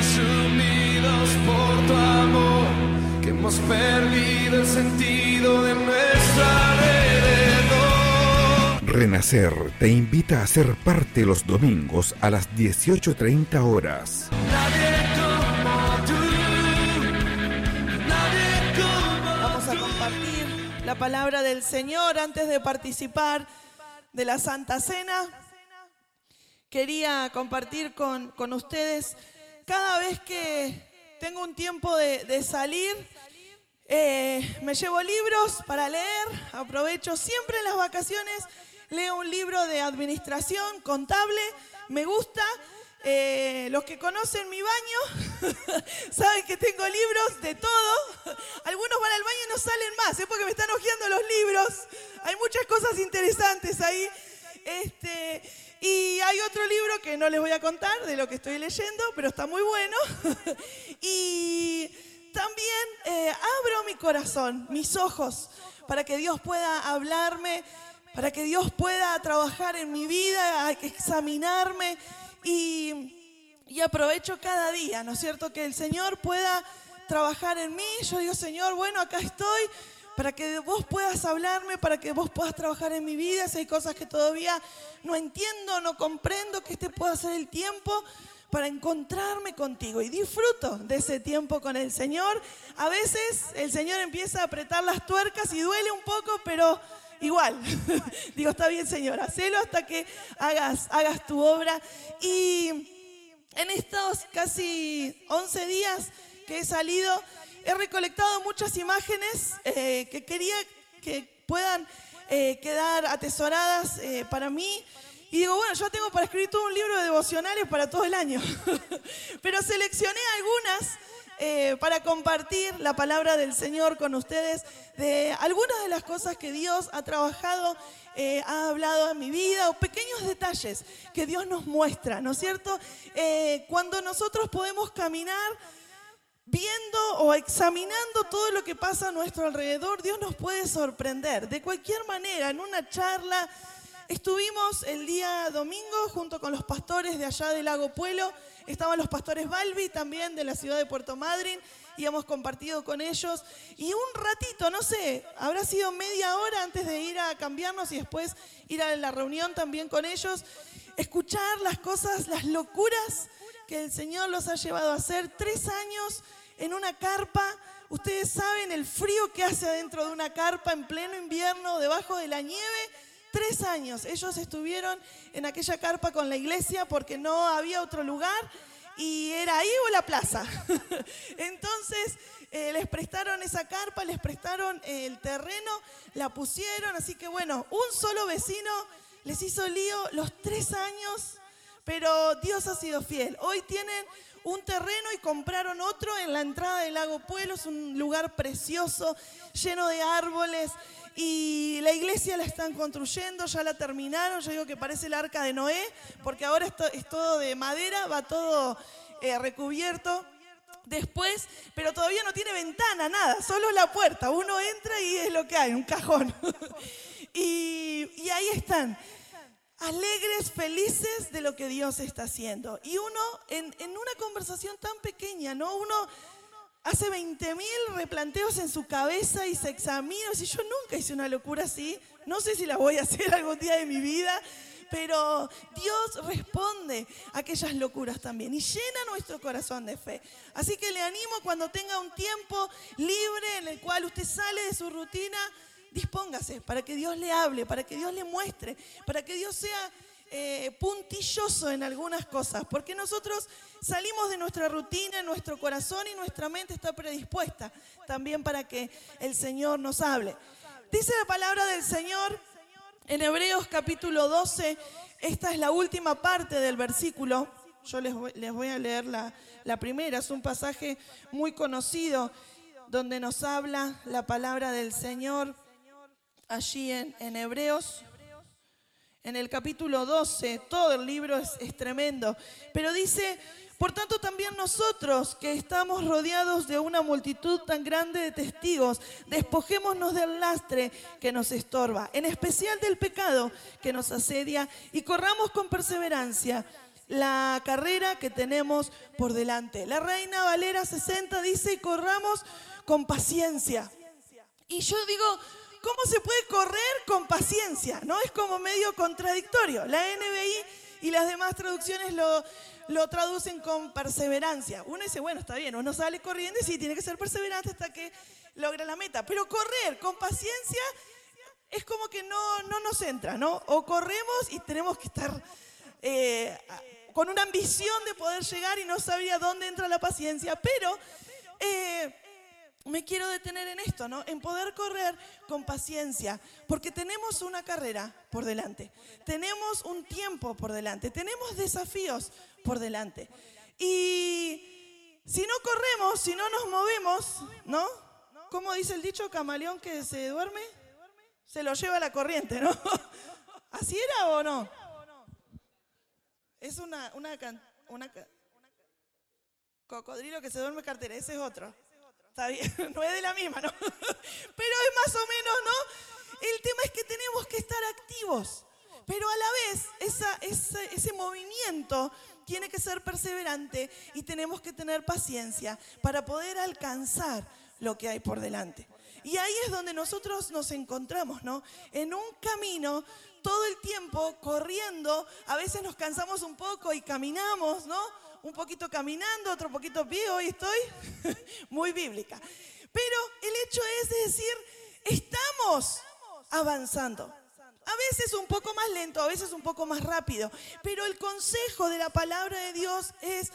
consumidos por tu amor, que hemos perdido el sentido de nuestra alrededor. Renacer te invita a ser parte los domingos a las 18.30 horas. Nadie como tú, nadie como Vamos a compartir la palabra del Señor antes de participar de la Santa Cena. Quería compartir con, con ustedes cada vez que tengo un tiempo de, salir, eh, me llevo libros para leer, aprovecho siempre en las vacaciones, leo un libro de administración contable, me gusta. Eh, los que conocen mi baño saben que tengo libros de todo. Algunos van al baño y no salen más, es porque me están hojeando los libros. Hay muchas cosas interesantes ahí. Este, y hay otro libro que no les voy a contar de lo que estoy leyendo, pero está muy bueno. y también eh, abro mi corazón, mis ojos, para que Dios pueda hablarme, para que Dios pueda trabajar en mi vida, examinarme y, y aprovecho cada día, ¿no es cierto? Que el Señor pueda trabajar en mí. Yo digo, Señor, bueno, acá estoy para que vos puedas hablarme, para que vos puedas trabajar en mi vida. Si hay cosas que todavía no entiendo, no comprendo, que este pueda ser el tiempo para encontrarme contigo y disfruto de ese tiempo con el Señor. A veces el Señor empieza a apretar las tuercas y duele un poco, pero igual. Digo, está bien, Señor, hacelo hasta que hagas, hagas tu obra. Y en estos casi 11 días que he salido, he recolectado muchas imágenes eh, que quería que puedan eh, quedar atesoradas eh, para mí. Y digo, bueno, yo tengo para escribir todo un libro de devocionales para todo el año. Pero seleccioné algunas eh, para compartir la palabra del Señor con ustedes, de algunas de las cosas que Dios ha trabajado, eh, ha hablado en mi vida, o pequeños detalles que Dios nos muestra, ¿no es cierto? Eh, cuando nosotros podemos caminar viendo o examinando todo lo que pasa a nuestro alrededor, Dios nos puede sorprender. De cualquier manera, en una charla, estuvimos el día domingo junto con los pastores de allá del Lago Puelo, estaban los pastores Balbi también de la ciudad de Puerto Madryn, y hemos compartido con ellos. Y un ratito, no sé, habrá sido media hora antes de ir a cambiarnos y después ir a la reunión también con ellos, escuchar las cosas, las locuras que el Señor los ha llevado a hacer. Tres años en una carpa. Ustedes saben el frío que hace adentro de una carpa en pleno invierno, debajo de la nieve. Tres años. Ellos estuvieron en aquella carpa con la iglesia porque no había otro lugar y era ahí o la plaza. Entonces eh, les prestaron esa carpa, les prestaron eh, el terreno, la pusieron. Así que bueno, un solo vecino les hizo lío los tres años, pero Dios ha sido fiel. Hoy tienen un terreno y compraron otro en la entrada del lago Pueblo. Es un lugar precioso, lleno de árboles. Y la iglesia la están construyendo, ya la terminaron. Yo digo que parece el arca de Noé, porque ahora esto es todo de madera, va todo eh, recubierto. Después, pero todavía no tiene ventana, nada, solo la puerta. Uno entra y es lo que hay, un cajón. y, y ahí están alegres, felices de lo que Dios está haciendo. Y uno, en, en una conversación tan pequeña, ¿no? Uno hace 20 mil replanteos en su cabeza y se examina. Si yo nunca hice una locura así, no sé si la voy a hacer algún día de mi vida, pero Dios responde a aquellas locuras también y llena nuestro corazón de fe. Así que le animo cuando tenga un tiempo libre en el cual usted sale de su rutina, dispóngase para que Dios le hable, para que Dios le muestre, para que Dios sea eh, puntilloso en algunas cosas, porque nosotros salimos de nuestra rutina, nuestro corazón y nuestra mente está predispuesta también para que el Señor nos hable. Dice la palabra del Señor en Hebreos capítulo 12, esta es la última parte del versículo, yo les voy, les voy a leer la, la primera, es un pasaje muy conocido donde nos habla la palabra del Señor allí en, en Hebreos. En el capítulo 12, todo el libro es, es tremendo, pero dice, por tanto también nosotros que estamos rodeados de una multitud tan grande de testigos, despojémonos del lastre que nos estorba, en especial del pecado que nos asedia, y corramos con perseverancia la carrera que tenemos por delante. La Reina Valera 60 dice, corramos con paciencia. Y yo digo, ¿cómo se puede correr con paciencia? ¿No? Es como medio contradictorio. La NBI y las demás traducciones lo, lo traducen con perseverancia. Uno dice, bueno, está bien, uno sale corriendo y sí, tiene que ser perseverante hasta que logra la meta. Pero correr con paciencia es como que no, no nos entra, ¿no? O corremos y tenemos que estar eh, con una ambición de poder llegar y no sabía dónde entra la paciencia, pero eh, me quiero detener en esto, ¿no? En poder correr con paciencia, porque tenemos una carrera por delante, tenemos un tiempo por delante, tenemos desafíos por delante. Y si no corremos, si no nos movemos, ¿no? ¿Cómo dice el dicho camaleón que se duerme? Se lo lleva la corriente, ¿no? ¿Así era o no? Es una, una, una, cocodrilo que se duerme cartera, ese es otro. Está bien, no es de la misma, ¿no? Pero es más o menos, ¿no? El tema es que tenemos que estar activos, pero a la vez ese movimiento tiene que ser perseverante y tenemos que tener paciencia para poder alcanzar lo que hay por delante. Y ahí es donde nosotros nos encontramos, ¿no? En un camino todo el tiempo corriendo, a veces nos cansamos un poco y caminamos, ¿no? Un poquito caminando, otro poquito pie, hoy estoy muy bíblica. Pero el hecho es decir, estamos avanzando. A veces un poco más lento, a veces un poco más rápido, pero el consejo de la palabra de Dios es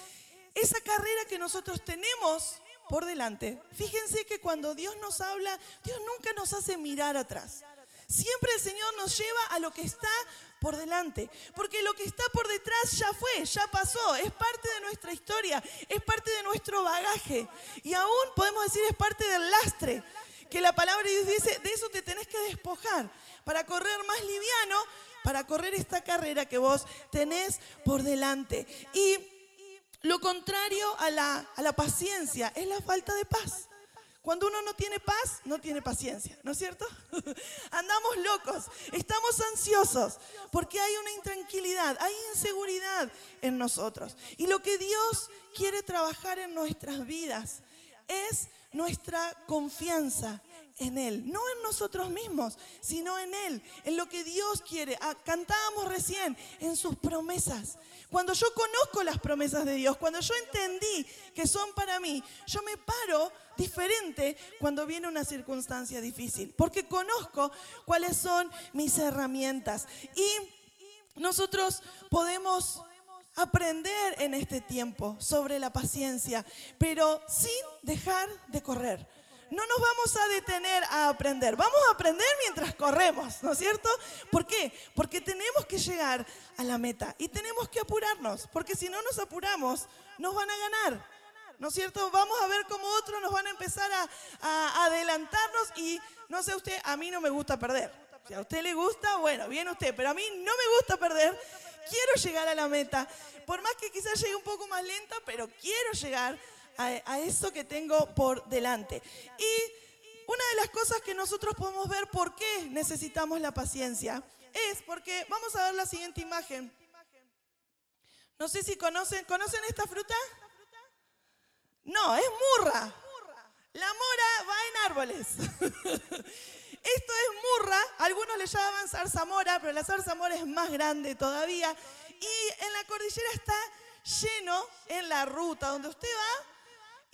esa carrera que nosotros tenemos por delante. Fíjense que cuando Dios nos habla, Dios nunca nos hace mirar atrás. Siempre el Señor nos lleva a lo que está por delante, porque lo que está por detrás ya fue, ya pasó, es parte de nuestra historia, es parte de nuestro bagaje y aún podemos decir es parte del lastre, que la palabra dice, de eso te tenés que despojar para correr más liviano, para correr esta carrera que vos tenés por delante. Y lo contrario a la, a la paciencia es la falta de paz. Cuando uno no tiene paz, no tiene paciencia, ¿no es cierto? Andamos locos, estamos ansiosos, porque hay una intranquilidad, hay inseguridad en nosotros. Y lo que Dios quiere trabajar en nuestras vidas es nuestra confianza en Él, no en nosotros mismos, sino en Él, en lo que Dios quiere. Ah, cantábamos recién en sus promesas. Cuando yo conozco las promesas de Dios, cuando yo entendí que son para mí, yo me paro diferente cuando viene una circunstancia difícil, porque conozco cuáles son mis herramientas. Y nosotros podemos aprender en este tiempo sobre la paciencia, pero sin dejar de correr no nos vamos a detener a aprender. Vamos a aprender mientras corremos, ¿no es cierto? ¿Por qué? Porque tenemos que llegar a la meta y tenemos que apurarnos, porque si no nos apuramos, nos van a ganar. ¿No es cierto? Vamos a ver cómo otros nos van a empezar a, adelantarnos y no sé usted, a mí no me gusta perder. Si a usted le gusta, bueno, bien usted, pero a mí no me gusta perder. Quiero llegar a la meta. Por más que quizás llegue un poco más lenta, pero quiero llegar a, eso que tengo por delante. Y una de las cosas que nosotros podemos ver por qué necesitamos la paciencia es porque, vamos a ver la siguiente imagen. No sé si conocen, ¿conocen esta fruta? No, es murra. La mora va en árboles. Esto es murra, algunos le llaman zarzamora, pero la zarzamora es más grande todavía. Y en la cordillera está lleno en la ruta donde usted va,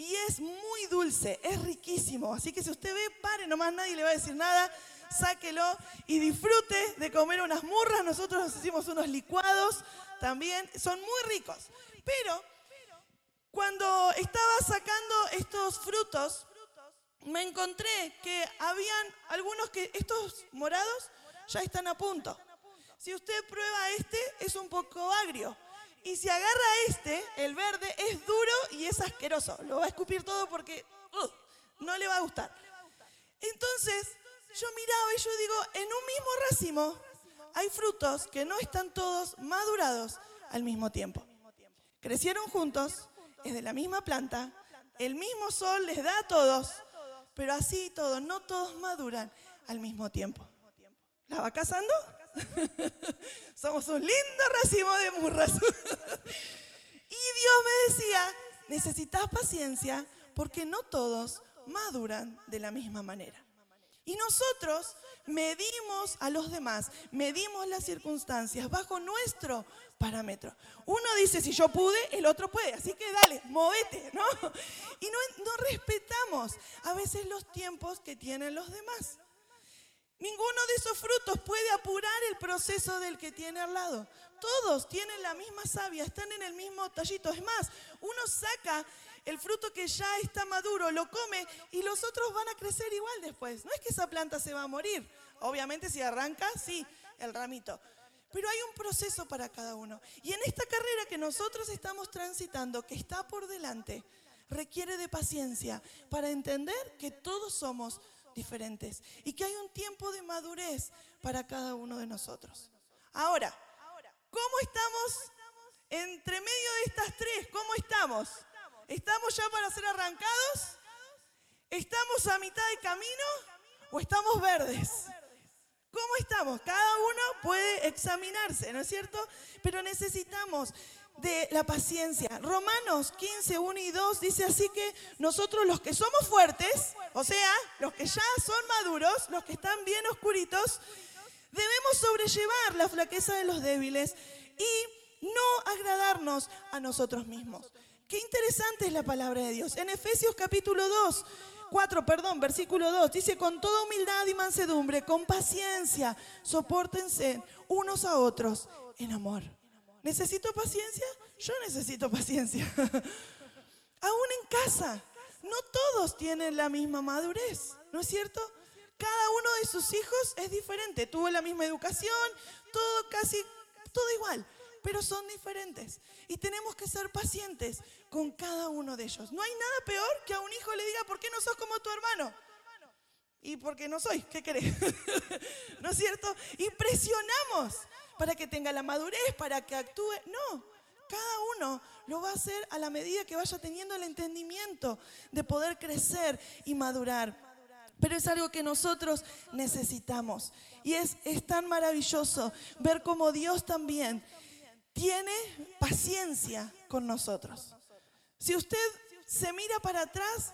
y es muy dulce, es riquísimo. Así que si usted ve, pare nomás, nadie le va a decir nada. Sáquelo y disfrute de comer unas murras. Nosotros nos hicimos unos licuados también. Son muy ricos. Pero cuando estaba sacando estos frutos, me encontré que habían algunos que estos morados ya están a punto. Si usted prueba este, es un poco agrio. Y si agarra este, el verde, es duro y es asqueroso. Lo va a escupir todo porque uh, no le va a gustar. Entonces, yo miraba y yo digo, en un mismo racimo hay frutos que no están todos madurados al mismo tiempo. Crecieron juntos, es de la misma planta, el mismo sol les da a todos, pero así todos, no todos maduran al mismo tiempo. ¿La va cazando? Somos un lindo racimo de murras. y Dios me decía, necesitas paciencia porque no todos maduran de la misma manera. Y nosotros medimos a los demás, medimos las circunstancias bajo nuestro parámetro. Uno dice, si yo pude, el otro puede, así que dale, movete, ¿no? Y no, no respetamos a veces los tiempos que tienen los demás. Ninguno de esos frutos puede apurar el proceso del que tiene al lado. Todos tienen la misma savia, están en el mismo tallito. Es más, uno saca el fruto que ya está maduro, lo come y los otros van a crecer igual después. No es que esa planta se va a morir. Obviamente si arranca, sí, el ramito. Pero hay un proceso para cada uno. Y en esta carrera que nosotros estamos transitando, que está por delante, requiere de paciencia para entender que todos somos diferentes y que hay un tiempo de madurez para cada uno de nosotros. Ahora, ¿cómo estamos entre medio de estas tres? ¿Cómo estamos? ¿Estamos ya para ser arrancados? ¿Estamos a mitad de camino o estamos verdes? ¿Cómo estamos? Cada uno puede examinarse, ¿no es cierto? Pero necesitamos de la paciencia. Romanos 15, 1 y 2 dice así que nosotros los que somos fuertes, o sea, los que ya son maduros, los que están bien oscuritos, debemos sobrellevar la flaqueza de los débiles y no agradarnos a nosotros mismos. Qué interesante es la palabra de Dios. En Efesios capítulo 2, 4, perdón, versículo 2, dice, con toda humildad y mansedumbre, con paciencia, soportense unos a otros en amor. ¿Necesito paciencia? Yo necesito paciencia. Aún en casa, no todos tienen la misma madurez, ¿no es cierto? Cada uno de sus hijos es diferente, tuvo la misma educación, todo casi, todo igual, pero son diferentes. Y tenemos que ser pacientes con cada uno de ellos. No hay nada peor que a un hijo le diga, ¿por qué no sos como tu hermano? Y porque no soy, ¿qué querés? ¿No es cierto? Y presionamos para que tenga la madurez, para que actúe. No, cada uno lo va a hacer a la medida que vaya teniendo el entendimiento de poder crecer y madurar. Pero es algo que nosotros necesitamos. Y es, es tan maravilloso ver cómo Dios también tiene paciencia con nosotros. Si usted se mira para atrás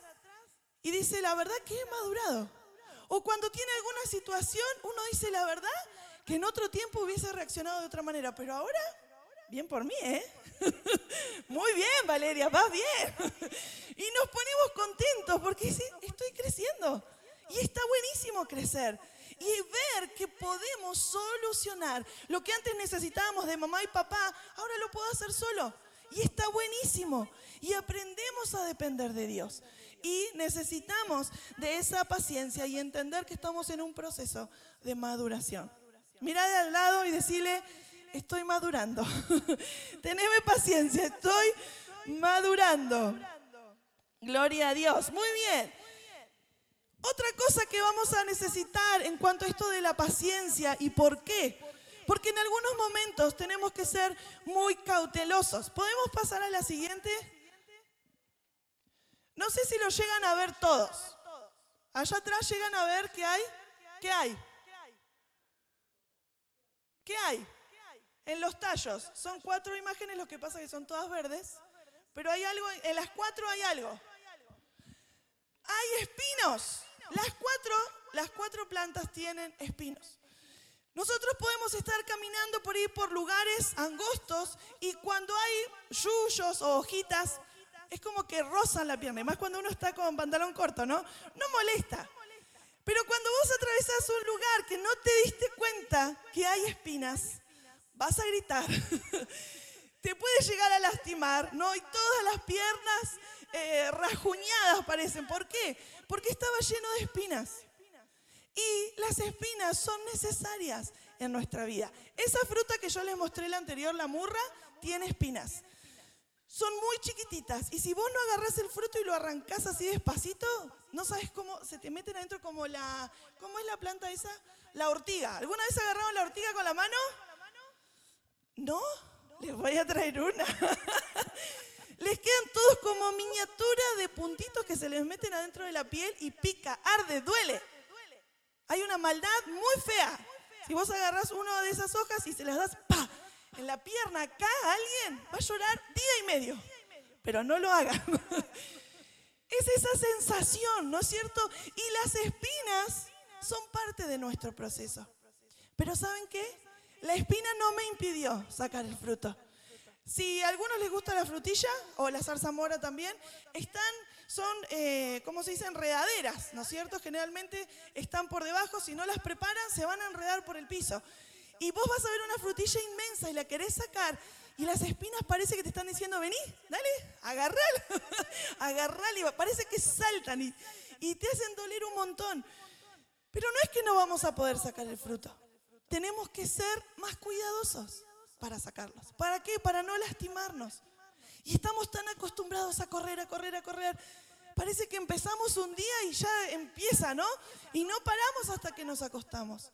y dice, la verdad que he madurado. O cuando tiene alguna situación, uno dice, la verdad que en otro tiempo hubiese reaccionado de otra manera, pero ahora, bien por mí, ¿eh? Muy bien, Valeria, vas bien. Y nos ponemos contentos porque estoy creciendo. Y está buenísimo crecer. Y ver que podemos solucionar lo que antes necesitábamos de mamá y papá, ahora lo puedo hacer solo. Y está buenísimo. Y aprendemos a depender de Dios. Y necesitamos de esa paciencia y entender que estamos en un proceso de maduración. Mira de al lado y decirle, estoy madurando. Teneme paciencia, estoy madurando. Gloria a Dios. Muy bien. Otra cosa que vamos a necesitar en cuanto a esto de la paciencia y por qué. Porque en algunos momentos tenemos que ser muy cautelosos. ¿Podemos pasar a la siguiente? No sé si lo llegan a ver todos. Allá atrás llegan a ver qué hay. ¿Qué hay? ¿Qué hay? En los tallos. Son cuatro imágenes, lo que pasa es que son todas verdes. Pero hay algo, en las cuatro hay algo. Hay espinos. Las cuatro, las cuatro plantas tienen espinos. Nosotros podemos estar caminando por ahí por lugares angostos y cuando hay yuyos o hojitas, es como que rozan la pierna. Más cuando uno está con pantalón corto, ¿no? No molesta. Pero cuando vos atravesás un lugar que no te diste cuenta que hay espinas, vas a gritar. te puede llegar a lastimar, ¿no? Y todas las piernas eh, rajuñadas parecen. ¿Por qué? Porque estaba lleno de espinas. Y las espinas son necesarias en nuestra vida. Esa fruta que yo les mostré la anterior, la murra, tiene espinas son muy chiquititas. Y si vos no agarrás el fruto y lo arrancás así despacito, no sabes cómo se te meten adentro como la. ¿Cómo es la planta esa? La ortiga. ¿Alguna vez agarraron la ortiga con la mano? ¿No? Les voy a traer una. les quedan todos como miniatura de puntitos que se les meten adentro de la piel y pica, arde, duele. Hay una maldad muy fea. Si vos agarrás una de esas hojas y se las das, ¡pa! En la pierna acá alguien va a llorar día y medio. Pero no lo hagan. Es esa sensación, ¿no es cierto? Y las espinas son parte de nuestro proceso. Pero ¿saben qué? La espina no me impidió sacar el fruto. Si a algunos les gusta la frutilla o la zarzamora también, están, son, eh, ¿cómo se dice? Enredaderas, ¿no es cierto? Generalmente están por debajo, si no las preparan se van a enredar por el piso. Y vos vas a ver una frutilla inmensa y la querés sacar y las espinas parece que te están diciendo, vení, dale, agarral, agarral y parece que saltan y, y te hacen doler un montón. Pero no es que no vamos a poder sacar el fruto. Tenemos que ser más cuidadosos para sacarlos. ¿Para qué? Para no lastimarnos. Y estamos tan acostumbrados a correr, a correr, a correr. Parece que empezamos un día y ya empieza, ¿no? Y no paramos hasta que nos acostamos.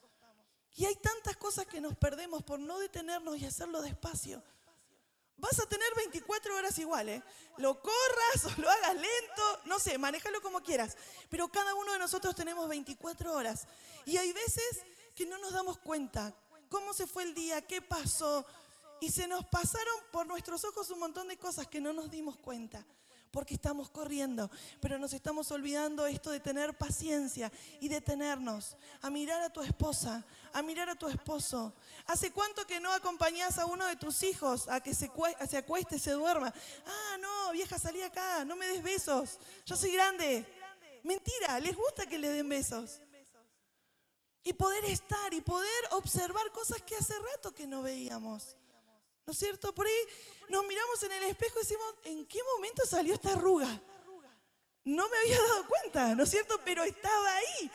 Y hay tantas cosas que nos perdemos por no detenernos y hacerlo despacio. Vas a tener 24 horas iguales. ¿eh? Lo corras o lo hagas lento, no sé, manéjalo como quieras. Pero cada uno de nosotros tenemos 24 horas. Y hay veces que no nos damos cuenta cómo se fue el día, qué pasó. Y se nos pasaron por nuestros ojos un montón de cosas que no nos dimos cuenta porque estamos corriendo, pero nos estamos olvidando esto de tener paciencia y detenernos, a mirar a tu esposa, a mirar a tu esposo. ¿Hace cuánto que no acompañás a uno de tus hijos a que se, se acueste, se duerma? Ah, no, vieja, salí acá, no me des besos, yo soy grande. Mentira, les gusta que le den besos. Y poder estar y poder observar cosas que hace rato que no veíamos. ¿No es cierto? Por ahí nos miramos en el espejo y decimos, ¿en qué momento salió esta arruga? No me había dado cuenta, ¿no es cierto? Pero estaba ahí.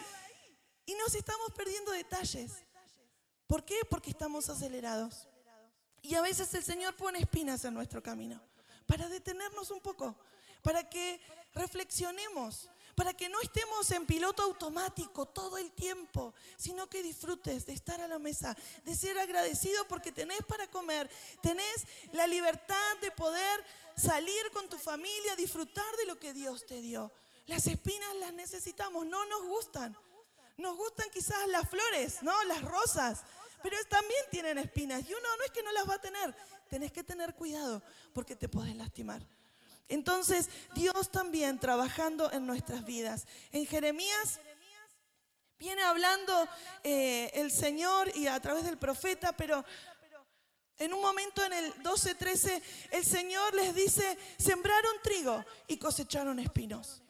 Y nos estamos perdiendo detalles. ¿Por qué? Porque estamos acelerados. Y a veces el Señor pone espinas en nuestro camino para detenernos un poco, para que reflexionemos, para que no estemos en piloto automático todo el tiempo, sino que disfrutes de estar a la mesa, de ser agradecido porque tenés para comer, tenés la libertad de poder salir con tu familia, disfrutar de lo que Dios te dio. Las espinas las necesitamos, no nos gustan. Nos gustan quizás las flores, ¿no? Las rosas, pero también tienen espinas y uno no es que no las va a tener, tenés que tener cuidado porque te puedes lastimar. Entonces, Dios también trabajando en nuestras vidas. En Jeremías viene hablando eh, el Señor y a través del profeta, pero en un momento en el 12-13, el Señor les dice, sembraron trigo y cosecharon espinos.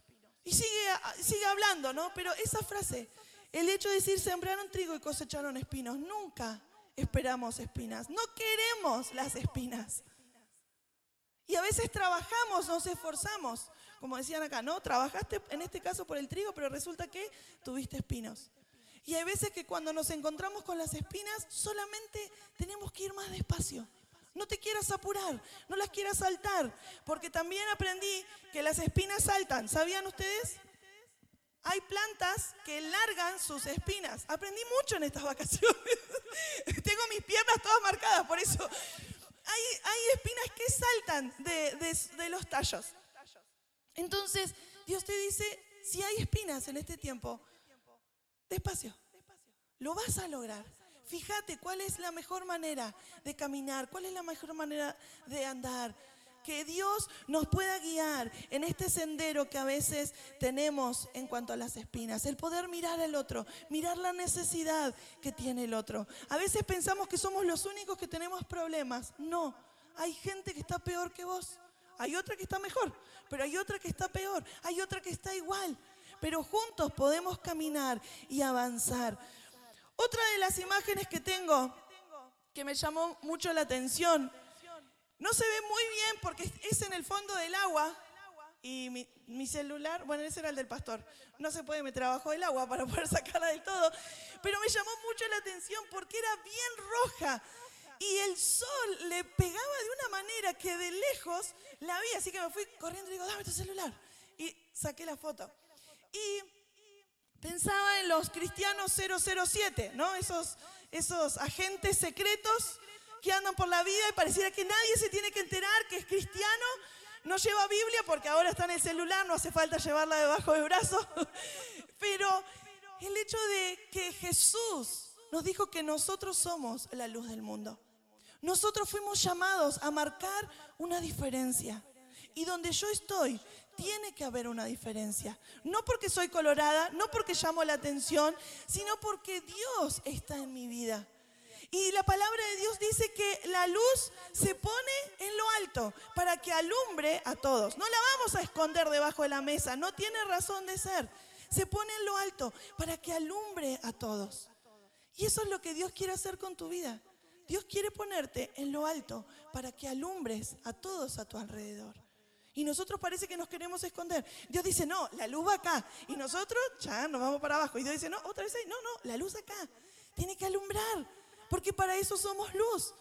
Y sigue, sigue hablando, ¿no? Pero esa frase, el hecho de decir sembraron trigo y cosecharon espinos, nunca esperamos espinas, no queremos las espinas. A veces trabajamos, nos esforzamos, como decían acá, ¿no? Trabajaste en este caso por el trigo, pero resulta que tuviste espinos. Y hay veces que cuando nos encontramos con las espinas, solamente tenemos que ir más despacio. No te quieras apurar, no las quieras saltar, porque también aprendí que las espinas saltan. ¿Sabían ustedes? Hay plantas que largan sus espinas. Aprendí mucho en estas vacaciones. Tengo mis piernas todas marcadas, por eso hay, espinas que saltan de, los tallos. Entonces, Dios te dice, si hay espinas en este tiempo, despacio, lo vas a lograr. Fíjate cuál es la mejor manera de caminar, cuál es la mejor manera de andar que Dios nos pueda guiar en este sendero que a veces tenemos en cuanto a las espinas. El poder mirar al otro, mirar la necesidad que tiene el otro. A veces pensamos que somos los únicos que tenemos problemas. No, hay gente que está peor que vos. Hay otra que está mejor, pero hay otra que está peor. Hay otra que está igual. Pero juntos podemos caminar y avanzar. Otra de las imágenes que tengo que me llamó mucho la atención no se ve muy bien porque es en el fondo del agua. Y mi, celular, bueno, ese era el del pastor. No se puede meter abajo del agua para poder sacarla del todo. Pero me llamó mucho la atención porque era bien roja. Y el sol le pegaba de una manera que de lejos la vi. Así que me fui corriendo y digo, dame tu celular. Y saqué la foto. Y pensaba en los cristianos 007, ¿no? Esos, esos agentes secretos que andan por la vida y pareciera que nadie se tiene que enterar que es cristiano. No lleva Biblia porque ahora está en el celular, no hace falta llevarla debajo del brazo. Pero el hecho de que Jesús nos dijo que nosotros somos la luz del mundo. Nosotros fuimos llamados a marcar una diferencia. Y donde yo estoy, tiene que haber una diferencia. No porque soy colorada, no porque llamo la atención, sino porque Dios está en mi vida. Y la palabra de Dios dice que la luz se pone en lo alto para que alumbre a todos. No la vamos a esconder debajo de la mesa, no tiene razón de ser. Se pone en lo alto para que alumbre a todos. Y eso es lo que Dios quiere hacer con tu vida. Dios quiere ponerte en lo alto para que alumbres a todos a tu alrededor. Y nosotros parece que nos queremos esconder. Dios dice, no, la luz va acá. Y nosotros ya nos vamos para abajo. Y Dios dice, no, otra vez ahí. No, no, la luz acá. Tiene que alumbrar porque para eso somos luz.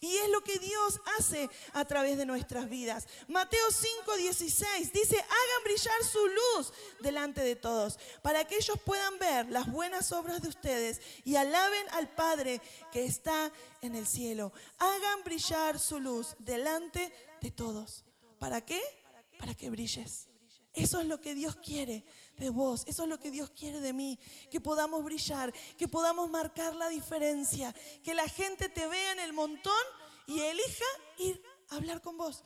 Y es lo que Dios hace a través de nuestras vidas. Mateo 5:16 dice, hagan brillar su luz delante de todos, para que ellos puedan ver las buenas obras de ustedes y alaben al Padre que está en el cielo. Hagan brillar su luz delante de todos. ¿Para qué? Para que brilles. Eso es lo que Dios quiere de vos. Eso es lo que Dios quiere de mí. Que podamos brillar, que podamos marcar la diferencia. Que la gente te vea en el montón y elija ir a hablar con vos.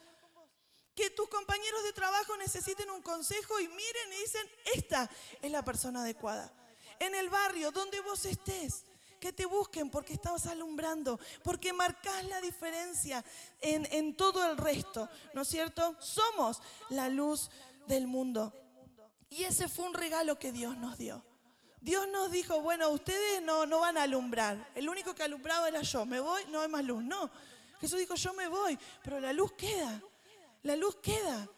Que tus compañeros de trabajo necesiten un consejo y miren y dicen, esta es la persona adecuada. En el barrio, donde vos estés, que te busquen porque estabas alumbrando, porque marcas la diferencia en, en todo el resto, ¿no es cierto? Somos la luz del mundo. Y ese fue un regalo que Dios nos dio. Dios nos dijo, bueno, ustedes no, no van a alumbrar. El único que alumbraba era yo. Me voy, no hay más luz. No. Jesús dijo, yo me voy, pero la luz queda. La luz queda.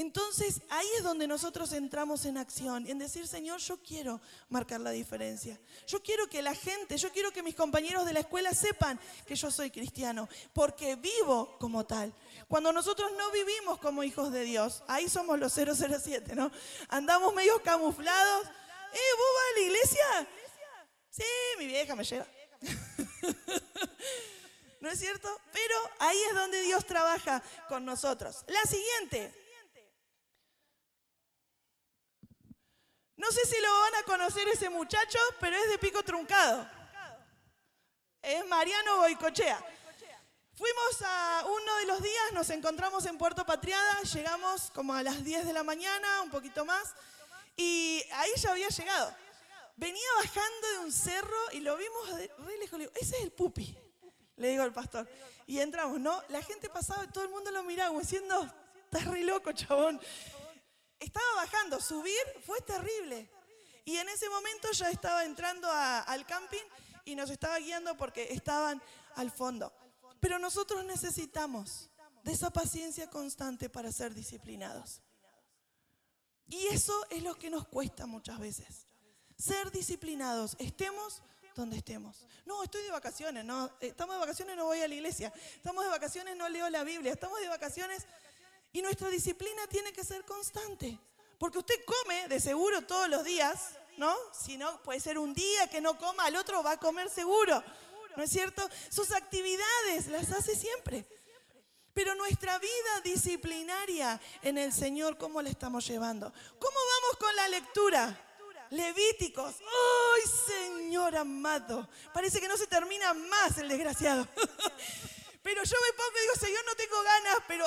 Entonces ahí es donde nosotros entramos en acción, en decir, Señor, yo quiero marcar la diferencia. Yo quiero que la gente, yo quiero que mis compañeros de la escuela sepan que yo soy cristiano, porque vivo como tal. Cuando nosotros no vivimos como hijos de Dios, ahí somos los 007, ¿no? Andamos medio camuflados. ¿Eh, vos vas a la iglesia? Sí, mi vieja me lleva. ¿No es cierto? Pero ahí es donde Dios trabaja con nosotros. La siguiente, No sé si lo van a conocer ese muchacho, pero es de pico truncado. Es Mariano Boicochea. Fuimos a uno de los días, nos encontramos en Puerto Patriada, llegamos como a las 10 de la mañana, un poquito más, y ahí ya había llegado. Venía bajando de un cerro y lo vimos re lejos. Le digo, ese es el pupi, le digo al pastor. Y entramos, ¿no? La gente pasaba todo el mundo lo miraba diciendo, estás re loco, chabón estaba bajando, subir fue terrible. Y en ese momento ya estaba entrando al camping y nos estaba guiando porque estaban al fondo. Pero nosotros necesitamos de esa paciencia constante para ser disciplinados. Y eso es lo que nos cuesta muchas veces. Ser disciplinados, estemos donde estemos. No, estoy de vacaciones, no, estamos de vacaciones, no voy a la iglesia. Estamos de vacaciones, no leo la Biblia. Estamos de vacaciones, y nuestra disciplina tiene que ser constante. Porque usted come de seguro todos los días, ¿no? Si no, puede ser un día que no coma, al otro va a comer seguro. ¿No es cierto? Sus actividades las hace siempre. Pero nuestra vida disciplinaria en el Señor, ¿cómo la estamos llevando? ¿Cómo vamos con la lectura? Levíticos. ¡Ay, Señor amado! Parece que no se termina más el desgraciado. Pero yo me pongo y digo, Señor, no tengo ganas, pero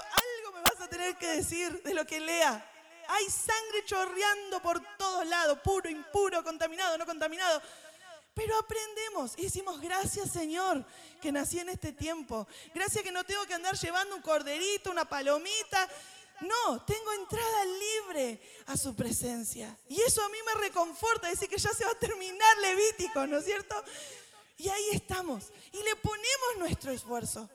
tener que decir de lo que lea. Hay sangre chorreando por todos lados, puro, impuro, contaminado, no contaminado. Pero aprendemos y decimos, gracias Señor que nací en este tiempo. Gracias que no tengo que andar llevando un corderito, una palomita. No, tengo entrada libre a su presencia. Y eso a mí me reconforta, decir que ya se va a terminar Levítico, ¿no es cierto? Y ahí estamos. Y le ponemos nuestro esfuerzo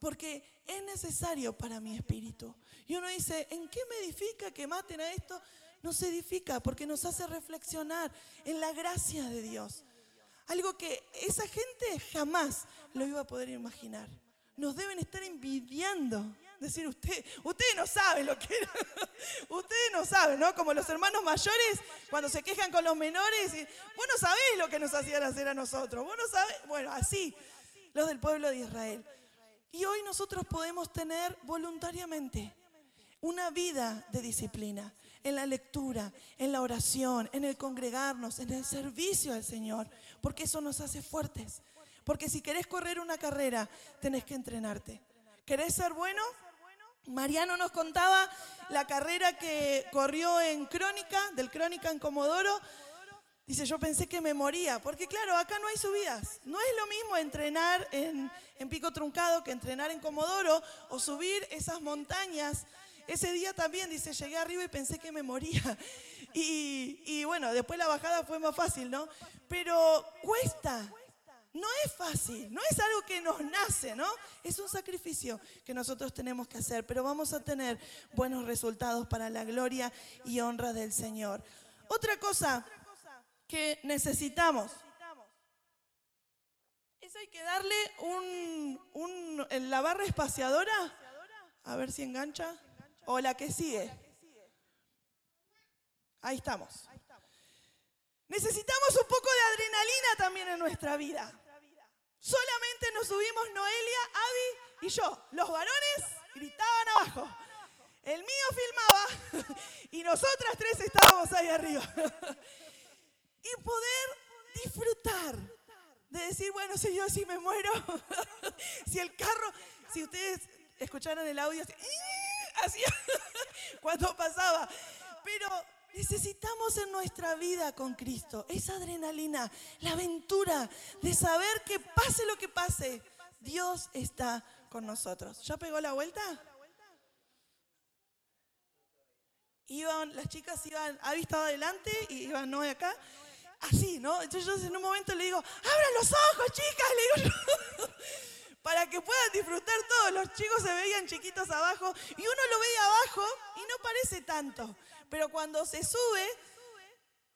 porque es necesario para mi espíritu. Y uno dice, ¿en qué me edifica que maten a esto? No se edifica porque nos hace reflexionar en la gracia de Dios. Algo que esa gente jamás lo iba a poder imaginar. Nos deben estar envidiando. Decir, usted, usted no sabe lo que era. Ustedes no saben, ¿no? Como los hermanos mayores cuando se quejan con los menores. Y, vos no sabés lo que nos hacían hacer a nosotros. Vos no sabés. Bueno, así, los del pueblo de Israel. Y hoy nosotros podemos tener voluntariamente una vida de disciplina, en la lectura, en la oración, en el congregarnos, en el servicio al Señor, porque eso nos hace fuertes. Porque si querés correr una carrera, tenés que entrenarte. ¿Querés ser bueno? Mariano nos contaba la carrera que corrió en Crónica, del Crónica en Comodoro. Dice, yo pensé que me moría, porque claro, acá no hay subidas. No es lo mismo entrenar en, Pico Truncado que entrenar en Comodoro o subir esas montañas. Ese día también, dice, llegué arriba y pensé que me moría. Y, bueno, después la bajada fue más fácil, ¿no? Pero cuesta, no es fácil, no es algo que nos nace, ¿no? Es un sacrificio que nosotros tenemos que hacer, pero vamos a tener buenos resultados para la gloria y honra del Señor. Otra cosa que necesitamos es hay que darle un, un la barra espaciadora, a ver si engancha, o la que sigue. Ahí estamos. Necesitamos un poco de adrenalina también en nuestra vida. Solamente nos subimos Noelia, Abby y yo. Los varones gritaban abajo. El mío filmaba y nosotras tres estábamos ahí arriba. Y poder disfrutar de decir, bueno, si yo si me muero, si el carro, si ustedes escucharon el audio, así, cuando pasaba, pero Necesitamos en nuestra vida con Cristo esa adrenalina, la aventura de saber que pase lo que pase, Dios está con nosotros. ¿Ya pegó la vuelta? Iban, las chicas iban, Abby estaba adelante y iban no acá. Así, ¿no? Entonces yo en un momento le digo, abran los ojos, chicas, le digo yo. para que puedan disfrutar todos. Los chicos se veían chiquitos abajo y uno lo veía abajo y no parece tanto. Pero cuando se sube,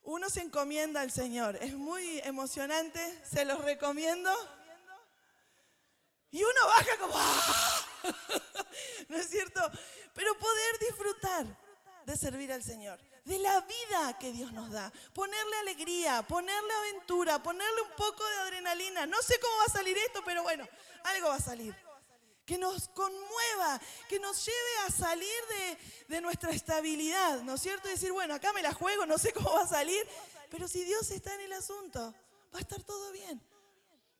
uno se encomienda al Señor. Es muy emocionante, se los recomiendo. Y uno baja como, ¡ah! ¿no es cierto? Pero poder disfrutar de servir al Señor, de la vida que Dios nos da, ponerle alegría, ponerle aventura, ponerle un poco de adrenalina. No sé cómo va a salir esto, pero bueno, algo va a salir que nos conmueva, que nos lleve a salir de, nuestra estabilidad, ¿no es cierto? Y decir, bueno, acá me la juego, no sé cómo va a salir, pero si Dios está en el asunto, va a estar todo bien.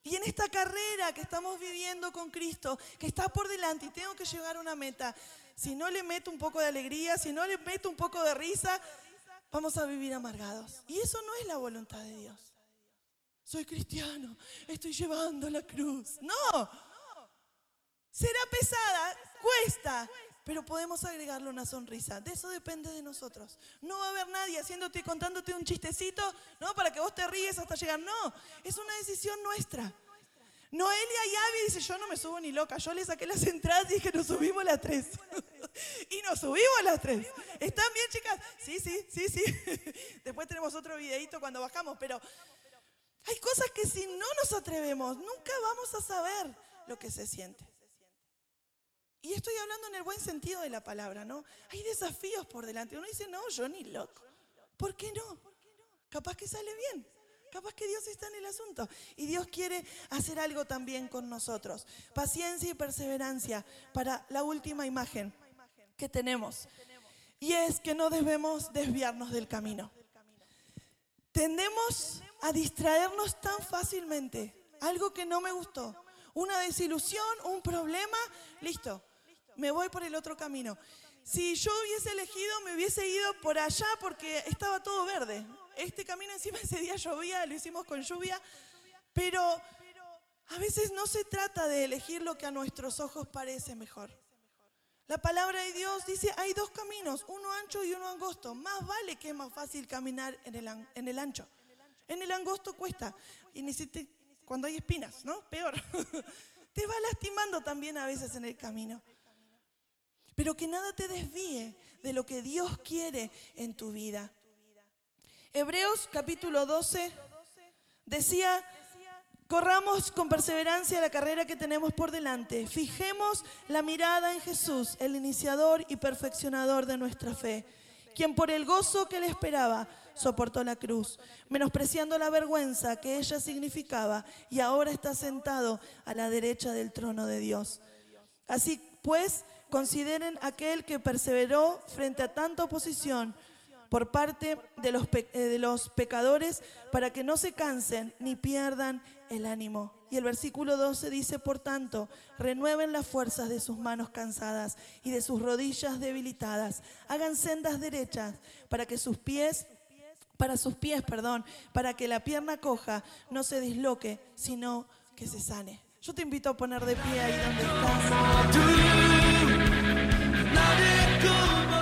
Y en esta carrera que estamos viviendo con Cristo, que está por delante y tengo que llegar a una meta, si no le meto un poco de alegría, si no le meto un poco de risa, vamos a vivir amargados. Y eso no es la voluntad de Dios. Soy cristiano, estoy llevando la cruz. No, Será pesada, cuesta, pero podemos agregarle una sonrisa. De eso depende de nosotros. No va a haber nadie haciéndote, contándote un chistecito, ¿no? Para que vos te ríes hasta llegar. No, es una decisión nuestra. Noelia y Abby dice, yo no me subo ni loca. Yo le saqué las entradas y dije, nos subimos las tres. y nos subimos las tres. ¿Están bien, chicas? Sí, sí, sí, sí. Después tenemos otro videito cuando bajamos, pero hay cosas que si no nos atrevemos, nunca vamos a saber lo que se siente. Y estoy hablando en el buen sentido de la palabra, ¿no? Hay desafíos por delante. Uno dice, no, yo ni loco. ¿Por qué no? Capaz que sale bien. Capaz que Dios está en el asunto. Y Dios quiere hacer algo también con nosotros. Paciencia y perseverancia para la última imagen que tenemos. Y es que no debemos desviarnos del camino. Tendemos a distraernos tan fácilmente. Algo que no me gustó. Una desilusión, un problema, listo me voy por el otro camino. Si yo hubiese elegido, me hubiese ido por allá porque estaba todo verde. Este camino encima ese día llovía, lo hicimos con lluvia, pero a veces no se trata de elegir lo que a nuestros ojos parece mejor. La palabra de Dios dice, hay dos caminos, uno ancho y uno angosto. Más vale que es más fácil caminar en el, en el ancho. En el angosto cuesta. Y necesite, cuando hay espinas, ¿no? Peor. Te va lastimando también a veces en el camino. Pero que nada te desvíe de lo que Dios quiere en tu vida. Hebreos capítulo 12 decía, corramos con perseverancia la carrera que tenemos por delante. Fijemos la mirada en Jesús, el iniciador y perfeccionador de nuestra fe, quien por el gozo que le esperaba soportó la cruz, menospreciando la vergüenza que ella significaba y ahora está sentado a la derecha del trono de Dios. Así pues, consideren aquel que perseveró frente a tanta oposición por parte de los, pe- eh, de los pecadores para que no se cansen ni pierdan el ánimo. Y el versículo 12 dice, por tanto, renueven las fuerzas de sus manos cansadas y de sus rodillas debilitadas. Hagan sendas derechas para que sus pies para sus pies, perdón, para que la pierna coja no se disloque, sino que se sane. Yo te invito a poner de pie ahí donde estás. 나를 꿈